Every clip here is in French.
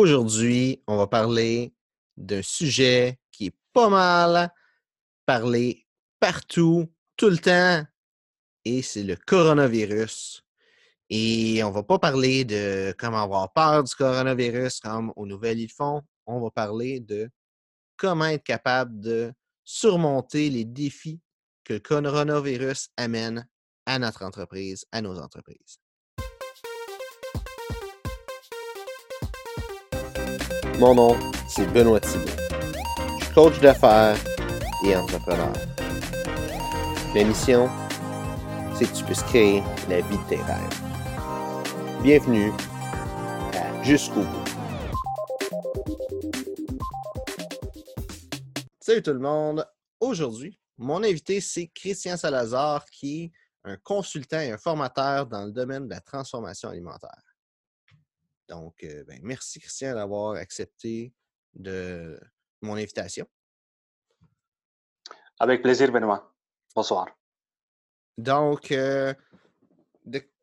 Aujourd'hui, on va parler d'un sujet qui est pas mal parlé partout, tout le temps, et c'est le coronavirus. Et on va pas parler de comment avoir peur du coronavirus comme aux nouvelles ils font. On va parler de comment être capable de surmonter les défis que le coronavirus amène à notre entreprise, à nos entreprises. Mon nom, c'est Benoît Thibault. Je suis coach d'affaires et entrepreneur. La mission, c'est que tu puisses créer la vie de tes rêves. Bienvenue à Jusqu'au bout. Salut tout le monde. Aujourd'hui, mon invité, c'est Christian Salazar, qui est un consultant et un formateur dans le domaine de la transformation alimentaire. Donc, euh, ben, merci Christian d'avoir accepté de mon invitation. Avec plaisir, Benoît. Bonsoir. Donc, euh,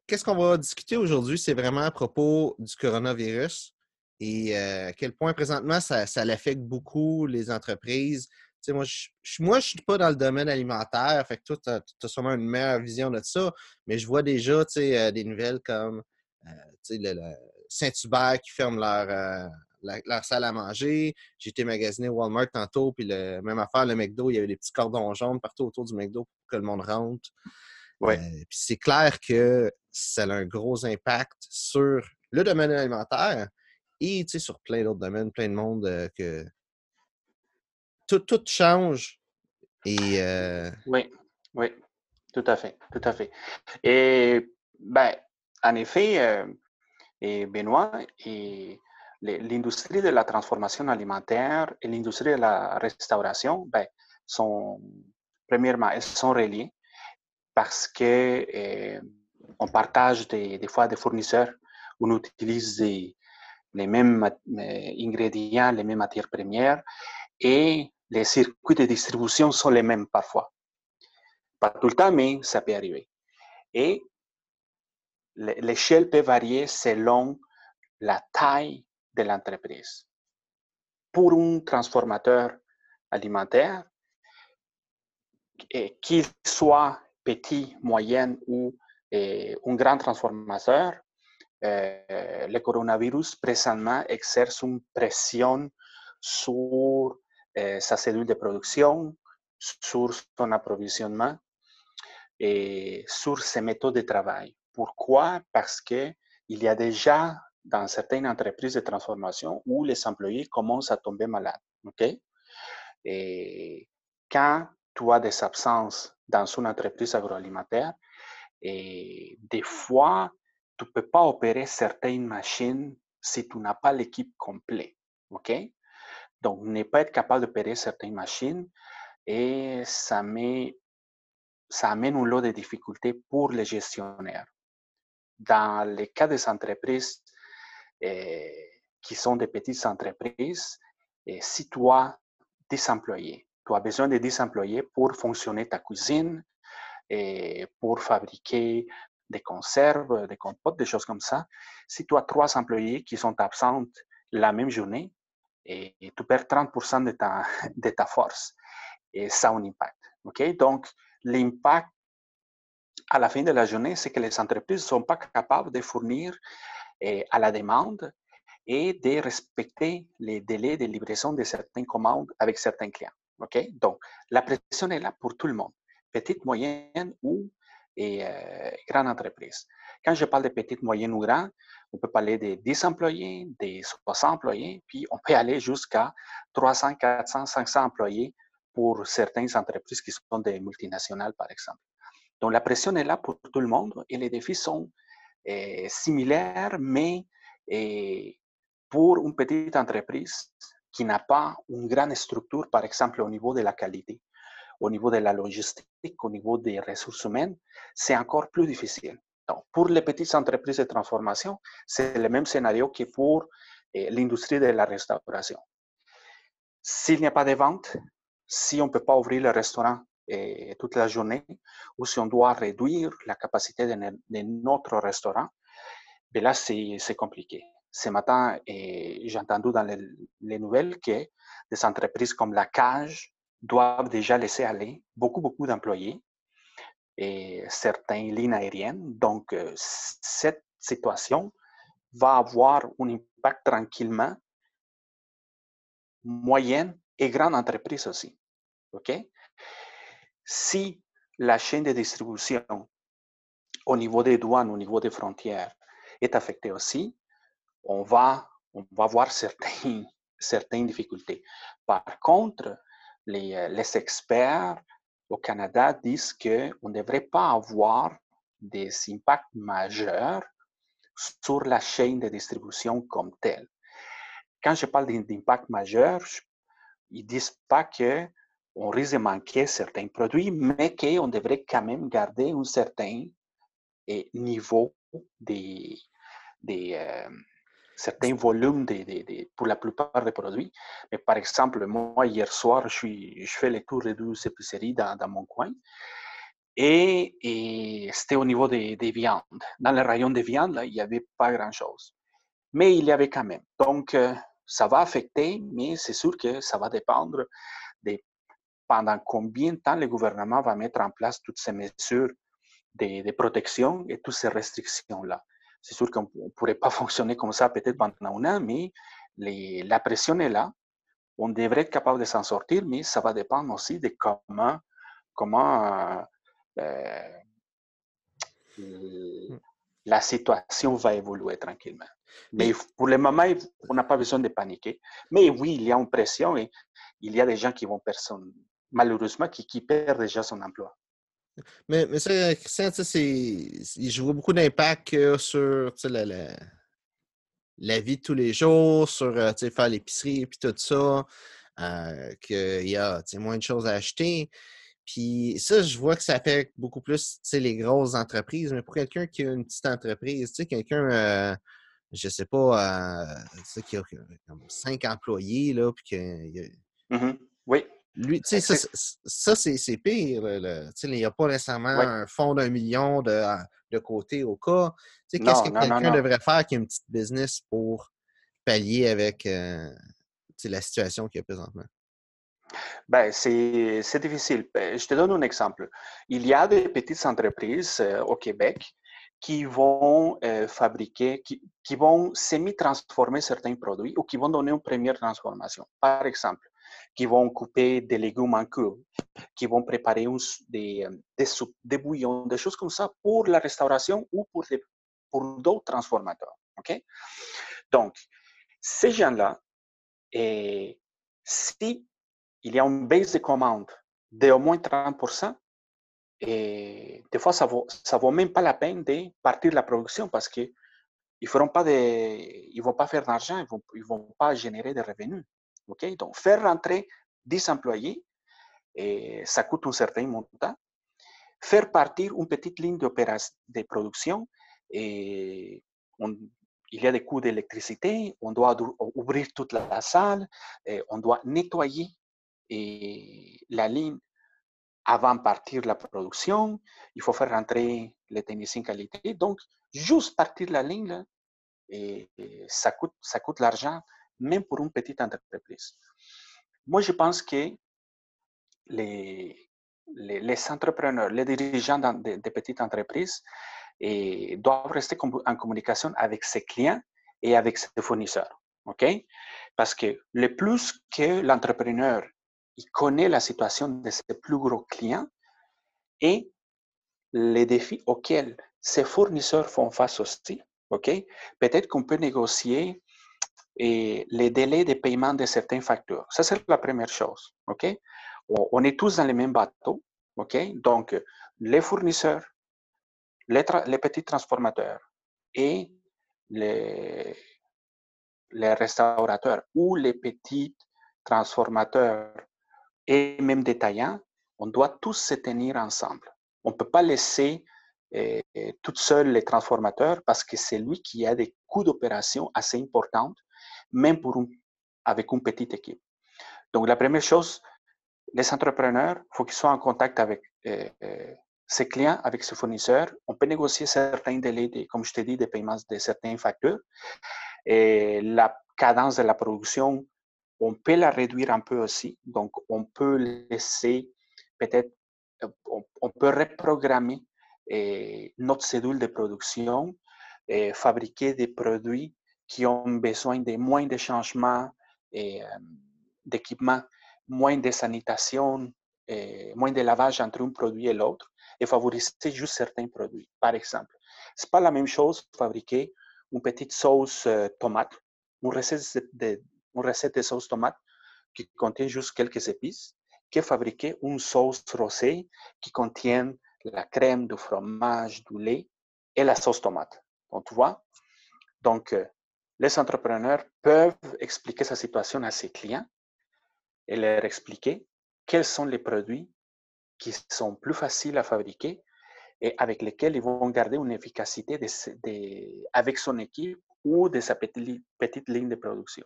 qu'est-ce qu'on va discuter aujourd'hui? C'est vraiment à propos du coronavirus et euh, à quel point présentement ça, ça l'affecte beaucoup les entreprises. moi, je ne suis pas dans le domaine alimentaire, fait que toi, tu as, sûrement une meilleure vision de ça, mais je vois déjà des nouvelles comme le, Saint-Hubert qui ferme leur, euh, leur, salle à manger. J'ai été magasiner Walmart tantôt, puis le même affaire, le McDo, il y avait des petits cordons jaunes partout autour du McDo pour que le monde rentre. Ouais. Euh, puis c'est clair que ça a un gros impact sur le domaine alimentaire et sur plein d'autres domaines, plein de monde euh, que tout, tout change. Et, Oui, oui, tout à fait, tout à fait. Et ben, en effet, et Benoît, et l'industrie de la transformation alimentaire et l'industrie de la restauration, ben, sont, premièrement, elles sont reliées parce que eh, on partage des, fois des fournisseurs, on utilise les mêmes ingrédients, les mêmes matières premières et les circuits de distribution sont les mêmes parfois. Pas tout le temps, mais ça peut arriver. Et l'échelle peut varier selon la taille de l'entreprise. Pour un transformateur alimentaire, qu'il soit petit, moyen ou un grand transformateur, euh, le coronavirus présentement exerce une pression sur euh, sa cellule de production, sur son approvisionnement et sur ses méthodes de travail. Pourquoi? Parce qu'il y a déjà dans certaines entreprises de transformation où les employés commencent à tomber malades. OK? Et quand tu as des absences dans une entreprise agroalimentaire, et des fois, tu ne peux pas opérer certaines machines si tu n'as pas l'équipe complète. OK? Donc, ne pas être capable d'opérer certaines machines et ça, met, ça amène un lot de difficultés pour les gestionnaires dans le cas des entreprises eh, qui sont des petites entreprises, eh, si tu as 10 employés, tu as besoin de 10 employés pour fonctionner ta cuisine, pour fabriquer des conserves, des compotes, des choses comme ça. Si tu as trois employés qui sont absents la même journée, et, tu perds 30% de ta, force. Et ça a un impact. OK? Donc, l'impact à la fin de la journée, c'est que les entreprises ne sont pas capables de fournir eh, à la demande et de respecter les délais de livraison de certaines commandes avec certains clients. OK? Donc, la pression est là pour tout le monde, petite, moyenne ou euh, grande entreprise. Quand je parle de petite, moyenne ou grande, on peut parler de 10 employés, des 60 employés, puis on peut aller jusqu'à 300, 400, 500 employés pour certaines entreprises qui sont des multinationales, par exemple. Donc la pression est là pour tout le monde et les défis sont eh, similaires, mais eh, pour une petite entreprise qui n'a pas une grande structure, par exemple au niveau de la qualité, au niveau de la logistique, au niveau des ressources humaines, c'est encore plus difficile. Donc, pour les petites entreprises de transformation, c'est le même scénario que pour eh, l'industrie de la restauration. S'il n'y a pas de vente, si on ne peut pas ouvrir le restaurant eh, toute la journée, ou si on doit réduire la capacité de, notre restaurant, ben là, c'est compliqué. Ce matin, eh, j'ai entendu dans les, nouvelles que des entreprises comme la Cage doivent déjà laisser aller beaucoup, beaucoup d'employés et certaines lignes aériennes. Donc, euh, cette situation va avoir un impact tranquillement moyenne et grande entreprise aussi. OK? Si la chaîne de distribution au niveau des douanes, au niveau des frontières est affectée aussi, on va, on va avoir certaines, certaines difficultés. Par contre, les, les experts au Canada disent qu'on ne devrait pas avoir des impacts majeurs sur la chaîne de distribution comme telle. Quand je parle d'impact majeur, ils ne disent pas qu'on risque de manquer certains produits, mais qu'on devrait quand même garder un certain eh, niveau des, des, euh, certains volumes de, pour la plupart des produits. Mais par exemple, moi, hier soir, je, suis, je fais les tours de 12 épiceries dans, dans mon coin. Et, c'était au niveau des, des, viandes. Dans le rayon des viandes, il n'y avait pas grand-chose. Mais il y avait quand même. Donc, euh, ça va affecter, mais c'est sûr que ça va dépendre de pendant combien de temps le gouvernement va mettre en place toutes ces mesures de, de protection et toutes ces restrictions-là? C'est sûr qu'on ne pourrait pas fonctionner comme ça peut-être pendant un an, mais la pression est là. On devrait être capable de s'en sortir, mais ça va dépendre aussi de comment, comment euh, mm. la situation va évoluer tranquillement. Mais pour le moment, on n'a pas besoin de paniquer. Mais oui, il y a une pression et il y a des gens qui vont personne, malheureusement, qui, qui perdent déjà son emploi. Mais, mais ça, Christian, je vois beaucoup d'impact sur la, la, la, vie de tous les jours, sur euh, faire l'épicerie et tout ça, euh, qu'il y a moins de choses à acheter. Puis ça, je vois que ça affecte beaucoup plus les grosses entreprises, mais pour quelqu'un qui a une petite entreprise, quelqu'un, euh, je sais pas, euh, qui a comme cinq employés, là, puis que. Mmh oui. Lui, tu sais, ça, c'est pire. Il n'y a pas nécessairement un fonds d'un million de, de, côté au cas. Qu'est-ce que quelqu'un devrait faire qui a une petite business pour pallier avec euh, la situation qu'il y a présentement? Ben, c'est difficile. Ben, je te donne un exemple. Il y a des petites entreprises euh, au Québec qui vont euh, fabriquer, qui, qui vont semi-transformer certains produits ou qui vont donner une première transformation. Par exemple, qui vont couper des légumes en cubes, qui vont préparer des, euh, des soupes, des bouillons, des choses comme ça pour la restauration ou pour, pour d'autres transformateurs. OK? Donc, ces gens-là, et si il y a une baisse de commande de au moins 30%, et des fois, ça ne vaut, vaut même pas la peine de partir la production parce de, ils vont pas faire d'argent, ils vont, ils vont pas générer de revenus. Donc, faire rentrer 10 employés, et ça coûte un certain montant. Faire partir une petite ligne de production, et il y a des coûts d'électricité, on doit ouvrir toute la, salle, on doit nettoyer la ligne avant de partir la production, il faut faire rentrer les techniciens qualité. Donc, juste partir la ligne, ça coûte, ça coûte l'argent même pour une petite entreprise. Moi, je pense que les, les, entrepreneurs, les dirigeants de, petites entreprises eh, doivent rester en communication avec ses clients et avec ses fournisseurs. Parce que le plus que l'entrepreneur connaît la situation de ses plus gros clients et les défis auxquels ses fournisseurs font face aussi. Peut-être qu'on peut négocier et les délais de paiement de certains factures. Ça, c'est la première chose. OK? On est tous dans le même bateau. OK? Donc, les fournisseurs, les, petits transformateurs et les, restaurateurs ou les petits transformateurs et même détaillants, on doit tous se tenir ensemble. On ne peut pas laisser euh, tout seul les transformateurs parce que c'est lui qui a des coûts d'opération assez importants même pour avec une petite équipe. Donc, la première chose, les entrepreneurs, il faut qu'ils soient en contact avec euh, euh, ses clients, avec ses fournisseurs. On peut négocier certains délais, comme je t'ai dit, de paiement de certains facteurs. Et la cadence de la production, on peut la réduire un peu aussi. Donc, on peut laisser peut-être, euh, on, peut reprogrammer eh, notre cédule de production, et fabriquer des produits qui ont besoin de moins de changements et, euh, d'équipement, moins de sanitation, et moins de lavage entre un produit et l'autre, et favoriser juste certains produits. Par exemple, c'est pas la même chose fabriquer une petite sauce euh, tomate, une recette de, une recette de sauce tomate qui contient juste quelques épices, que fabriquer une sauce rosée qui contient la crème, du fromage, du lait et la sauce tomate. Donc, tu vois? Donc, euh, les entrepreneurs peuvent expliquer sa situation à ses clients et leur expliquer quels sont les produits qui sont plus faciles à fabriquer et avec lesquels ils vont garder une efficacité avec son équipe ou de sa petite, petite ligne de production.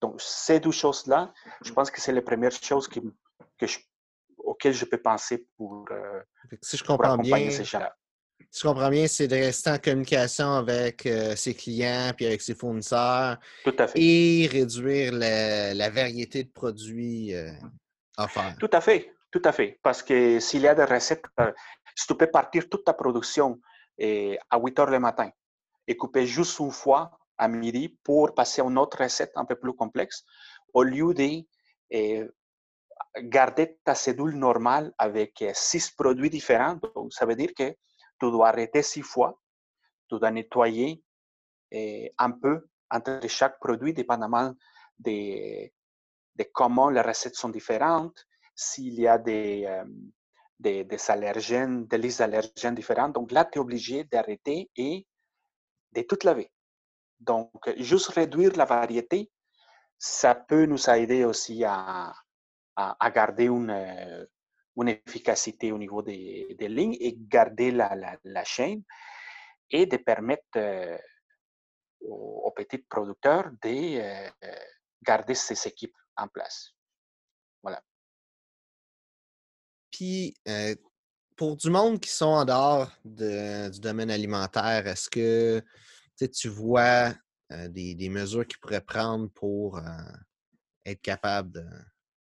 Donc, ces deux choses-là, je pense que c'est les premières choses que, que auxquelles je peux penser pour, euh, si je comprends bien, ces gens-là. Si je comprends bien, c'est de rester en communication avec euh, ses clients puis avec ses fournisseurs. Tout à fait. Et réduire la, variété de produits euh, offerts. Tout à fait. Tout à fait. Parce que s'il y a des recettes, si tu peux partir toute ta production à 8 heures le matin et couper juste une fois à midi pour passer à une autre recette un peu plus complexe, au lieu de garder ta cédule normale avec six produits différents. Donc, ça veut dire que tu dois arrêter six fois, tu dois nettoyer eh, un peu entre chaque produit, dépendamment de, comment les recettes sont différentes, s'il y a des, des, des, allergènes, des listes d'allergènes différentes. Donc là, tu es obligé d'arrêter et de tout laver. Donc, juste réduire la variété, ça peut nous aider aussi à, à, garder une, une, efficacité au niveau des, lignes et garder la, chaîne et de permettre euh, aux, petits producteurs de euh, garder ces équipes en place. Voilà. Puis, euh, pour du monde qui sont en dehors du domaine alimentaire, est-ce que tu vois des, mesures qu'ils pourraient prendre pour être capable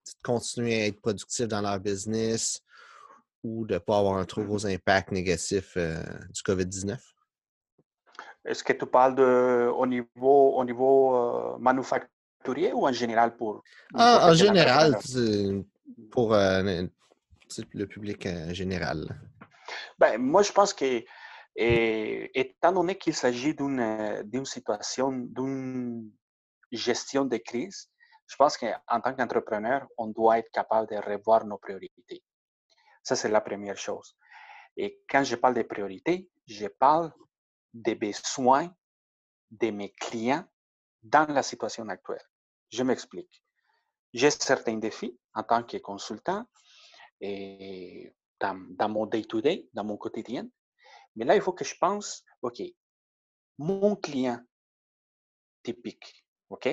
de, continuer à être productifs dans leur business ou de ne pas avoir un trop gros impact négatif du COVID-19? Est-ce que tu parles de, au niveau, au niveau manufacturier ou en général pour... Ah, en général, pour le public en général. Ben, moi, je pense que et étant donné qu'il s'agit d'une situation, d'une gestion de crise, je pense qu'en tant qu'entrepreneur, on doit être capable de revoir nos priorités. Ça, c'est la première chose. Et quand je parle de priorités, je parle des besoins de mes clients dans la situation actuelle. Je m'explique. J'ai certains défis en tant que consultant et dans, dans mon day-to-day, dans mon quotidien. Mais là, il faut que je pense, OK, mon client typique, OK,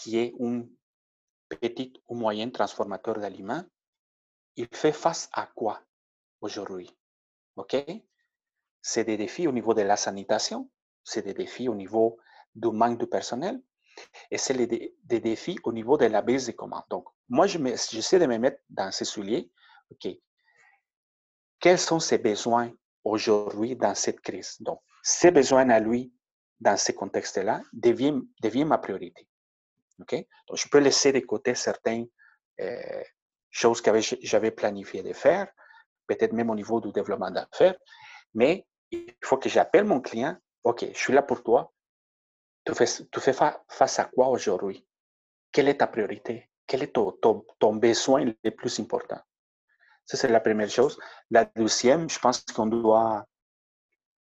qui est un petit ou moyen transformateur d'aliments, il fait face à quoi aujourd'hui? OK? C'est des défis au niveau de la sanitation, c'est des défis au niveau du manque de personnel et c'est des, défis au niveau de la baisse des commandes. Donc, moi, j'essaie de me mettre dans ces souliers. OK, quels sont ses besoins aujourd'hui dans cette crise? Donc, ses besoins à lui dans ce contexte-là deviennent, ma priorité. Donc, je peux laisser de côté certaines euh, choses que j'avais planifié de faire, peut-être même au niveau du développement d'affaires, mais il faut que j'appelle mon client. OK, je suis là pour toi. Tu fais, face à quoi aujourd'hui? Quelle est ta priorité? Quel est ton, ton besoin le plus important? Ça, c'est la première chose. La deuxième, je pense qu'on doit,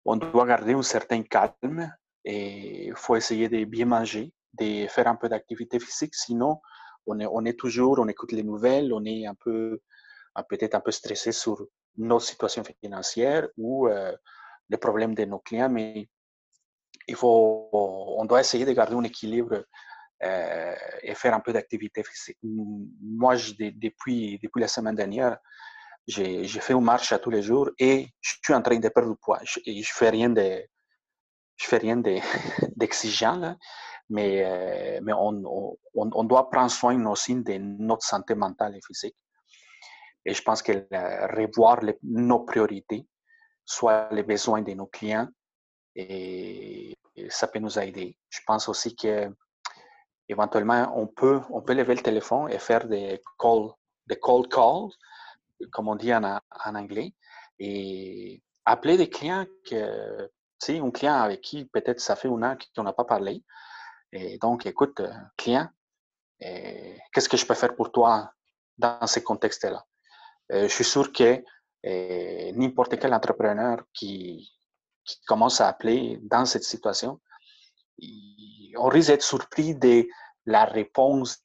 on doit garder un certain calme et il faut essayer de bien manger, de faire un peu d'activité physique. Sinon, on est, toujours, on écoute les nouvelles, on est un peu, peut-être un peu stressé sur nos situations financières ou euh, les problèmes de nos clients, mais il faut, on doit essayer de garder un équilibre euh, et faire un peu d'activité physique. Moi, je, depuis, la semaine dernière, j'ai fait une marche à tous les jours et je suis en train de perdre du poids. Je, ne fais rien je fais rien d'exigeant, mais, euh, mais on, on, on, doit prendre soin aussi de notre santé mentale et physique. Et je pense que revoir nos priorités, soit les besoins de nos clients, et, ça peut nous aider. Je pense aussi que éventuellement, on peut, on peut lever le téléphone et faire des calls, des cold calls, comme on dit en, en anglais, et appeler des clients que, sais, un client avec qui peut-être ça fait un an qu'on n'a pas parlé. Et donc, écoute, euh, client, euh, qu'est-ce que je peux faire pour toi dans ces contextes-là? Euh, je suis sûr que n'importe quel entrepreneur qui, commence à appeler dans cette situation, on risque d'être surpris de la réponse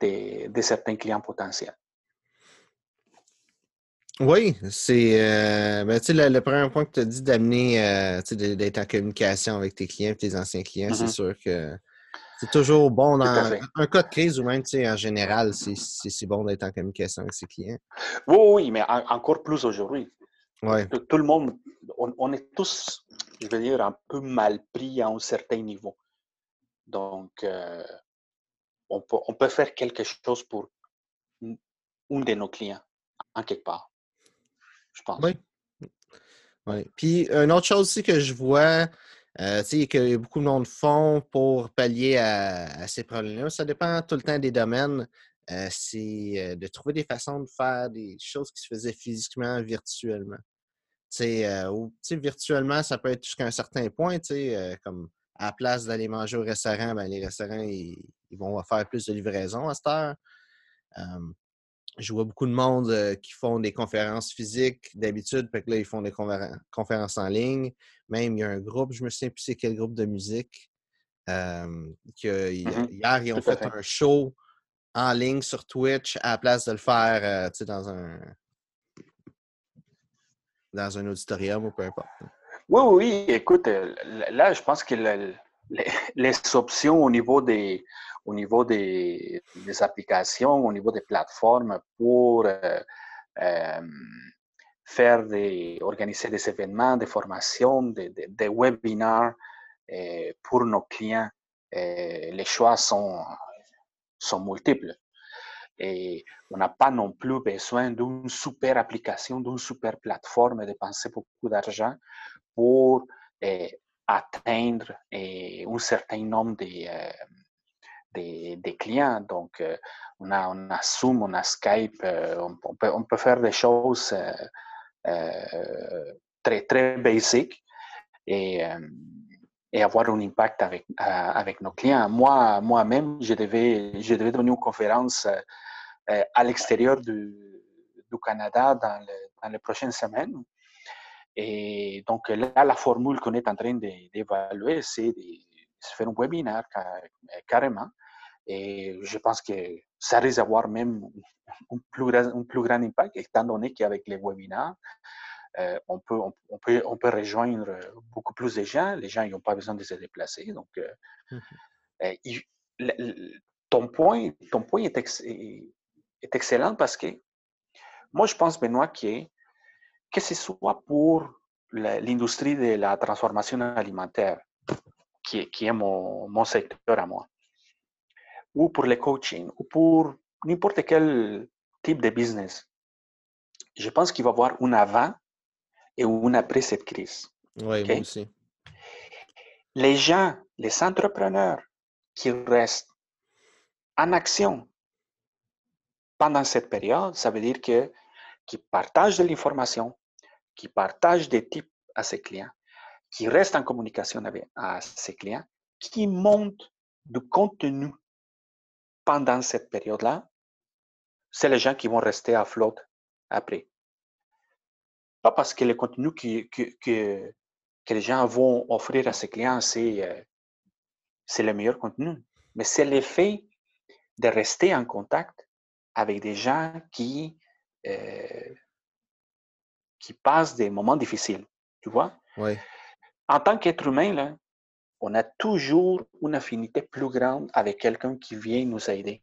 de certains clients potentiels. Oui, c'est euh, ben, le, le, premier point que tu as dit d'amener, euh, d'être en communication avec tes clients, tes anciens clients, c'est mm-hmm. sûr que c'est toujours bon dans un cas de crise ou même en général, c'est bon d'être en communication avec ses clients. Oui, oui, mais encore plus aujourd'hui. Ouais. Tout, le monde, on, est tous, je veux dire, un peu mal pris à un certain niveau. Donc, euh, on, peut, on peut faire quelque chose pour un de nos clients, en quelque part je pense. Oui. Puis, une autre chose aussi que je vois, euh, que beaucoup de monde font pour pallier à, ces problèmes-là, ça dépend tout le temps des domaines. Euh, c'est euh, de trouver des façons de faire des choses qui se faisaient physiquement, virtuellement. Tu sais, virtuellement, ça peut être jusqu'à un certain point, comme à la place d'aller manger au restaurant, ben, les restaurants, ils, vont faire plus de livraison à cette heure je vois beaucoup de monde euh, qui font des conférences physiques d'habitude, puis là, ils font des conférences en ligne. Même, il y a un groupe, je me souviens plus c'est quel groupe de musique, euh, que, mmh hier, ils ont fait, un show en ligne sur Twitch à la place de le faire euh, dans un dans un auditorium ou peu importe. Oui, oui, écoute, là, je pense que les options au niveau des, au niveau des, applications, au niveau des plateformes pour euh, euh, faire des, organiser des événements, des formations, des, des, webinars euh, pour nos clients. les choix sont, sont multiples. Et on n'a pas non plus besoin d'une super application, d'une super plateforme et dépenser beaucoup d'argent pour atteindre un certain nombre de, des, clients. Donc, euh, on, a, on Zoom, on a Skype, on, peut, faire des choses euh, très, très basiques et, avoir un impact avec, avec nos clients. Moi, moi-même, je devais, je devais donner une conférence à l'extérieur du, Canada dans, dans les prochaines semaines. Et donc là, la formule qu'on est en train d'évaluer, c'est de faire un webinaire carrément et je pense que ça risque d'avoir même un plus, grand, un plus grand impact, étant donné qu'avec les webinaires, euh, on, peut, on, peut, on peut rejoindre beaucoup plus de gens. Les gens n'ont pas besoin de se déplacer. Donc, euh, euh, ton point, ton point est, est, excellent parce que moi, je pense, Benoît, que, que ce soit pour l'industrie de la transformation alimentaire, qui, qui est mon, mon secteur à moi, ou pour le coaching, ou pour n'importe quel type de business, je pense qu'il va y avoir un avant et un après cette crise. Oui, moi aussi. Les gens, les entrepreneurs qui restent en action pendant cette période, ça veut dire que qui partagent de l'information, qui partagent des types à ses clients, qui restent en communication avec ses clients, qui montent du contenu pendant cette période-là, c'est les gens qui vont rester à flotte après. Pas parce que le contenu que, que, que, les gens vont offrir à ses clients, c'est euh, c'est le meilleur contenu, mais c'est l'effet de rester en contact avec des gens qui, euh, qui passent des moments difficiles. Tu vois? Oui. En tant qu'être humain, là, on a toujours une affinité plus grande avec quelqu'un qui vient nous aider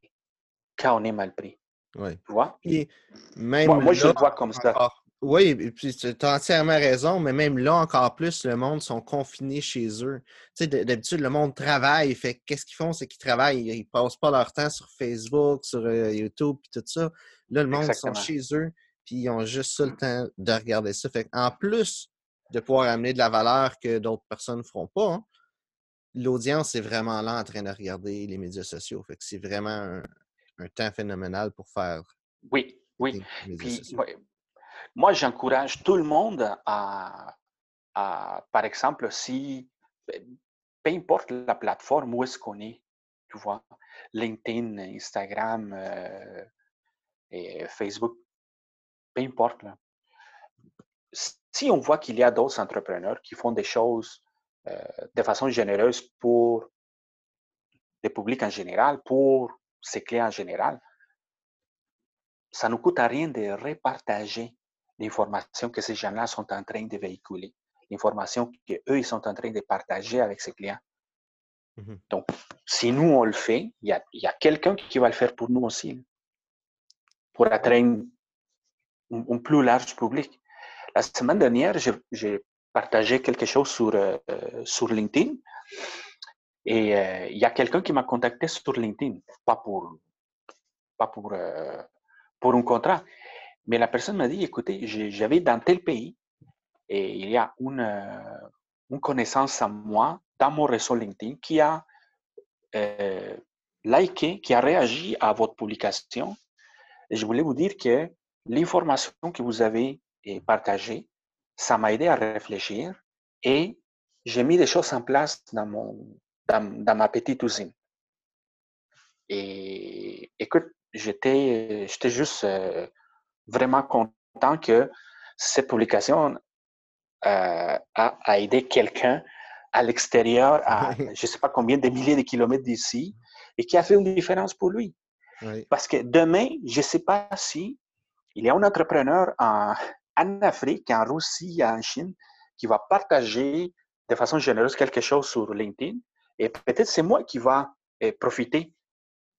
quand on est mal pris. Oui. Tu vois? même moi, je le vois comme ça. Oui, et puis tu as entièrement raison, mais même là, encore plus, le monde sont confinés chez eux. Tu sais, d'habitude, le monde travaille. Fait qu'est-ce qu'ils font? C'est qu'ils travaillent. Ils passent pas leur temps sur Facebook, sur euh, YouTube, puis tout ça. Là, le monde sont chez eux, puis ils ont juste ça le temps de regarder ça. Fait en plus de pouvoir amener de la valeur que d'autres personnes ne feront pas, hein, l'audience est vraiment là en train de regarder les médias sociaux. Fait que c'est vraiment un, temps phénoménal pour faire. Oui, oui. moi, j'encourage tout le monde à, par exemple, si, peu importe la plateforme où est-ce qu'on est, tu vois, LinkedIn, Instagram, euh, et Facebook, peu importe. Si on voit qu'il y a d'autres entrepreneurs qui font des choses de façon généreuse pour le public en général, pour ses clients en général, ça ne coûte à rien de repartager l'information que ces gens-là sont en train de véhiculer, l'information qu'eux, ils sont en train de partager avec ses clients. Mmh Donc, si nous, on le fait, il y a, quelqu'un qui va le faire pour nous aussi, pour atteindre un, plus large public. La semaine dernière, j'ai partagé quelque chose sur, euh, sur LinkedIn et euh, il y a quelqu'un qui m'a contacté sur LinkedIn, pas pour, pas pour, euh, pour un contrat, mais la personne m'a dit, écoutez, j'avais dans tel pays et il y a une, une connaissance à moi dans mon réseau LinkedIn qui a liké, qui a réagi à votre publication. Et je voulais vous dire que l'information que vous avez partagée, ça m'a aidé à réfléchir et j'ai mis des choses en place dans, mon, dans, dans ma petite usine. Et écoute, j'étais, j'étais juste vraiment content que cette publication euh, a, aidé quelqu'un à l'extérieur, à je ne sais pas combien de milliers de kilomètres d'ici, et qui a fait une différence pour lui. Parce que demain, je ne sais pas si il y a un entrepreneur en, en Afrique, en Russie, en Chine, qui va partager de façon généreuse quelque chose sur LinkedIn, et peut-être c'est moi qui va eh, profiter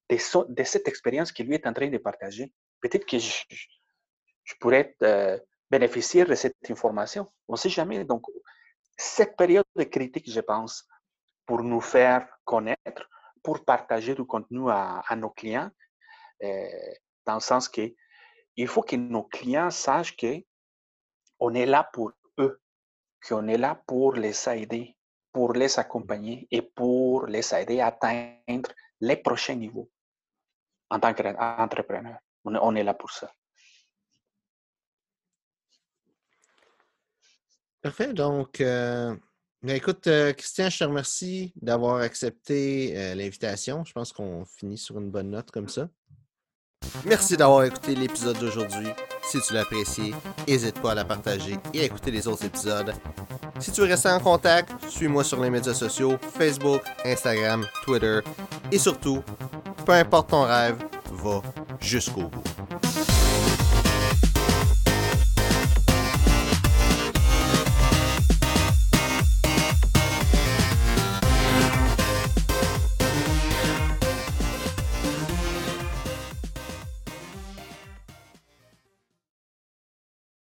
de, cette expérience qu'il lui est en train de partager. Peut-être que je, pourrais euh, bénéficier de cette information. On ne sait jamais. Donc, cette période de critique, je pense, pour nous faire connaître, pour partager du contenu à, nos clients, euh, dans le sens que il faut que nos clients sachent que on est là pour eux, qu'on est là pour les aider, pour les accompagner et pour les aider à atteindre les prochains niveaux en tant qu'entrepreneur. on est là pour ça. Parfait. Donc, euh, ben, écoute, euh, Christian, je te remercie d'avoir accepté euh, l'invitation. Je pense qu'on finit sur une bonne note comme ça. Merci d'avoir écouté l'épisode d'aujourd'hui. Si tu l'as apprécié, n'hésite pas à la partager et à écouter les autres épisodes. Si tu veux rester en contact, suis-moi sur les médias sociaux, Facebook, Instagram, Twitter et surtout, peu importe ton rêve, va jusqu'au bout.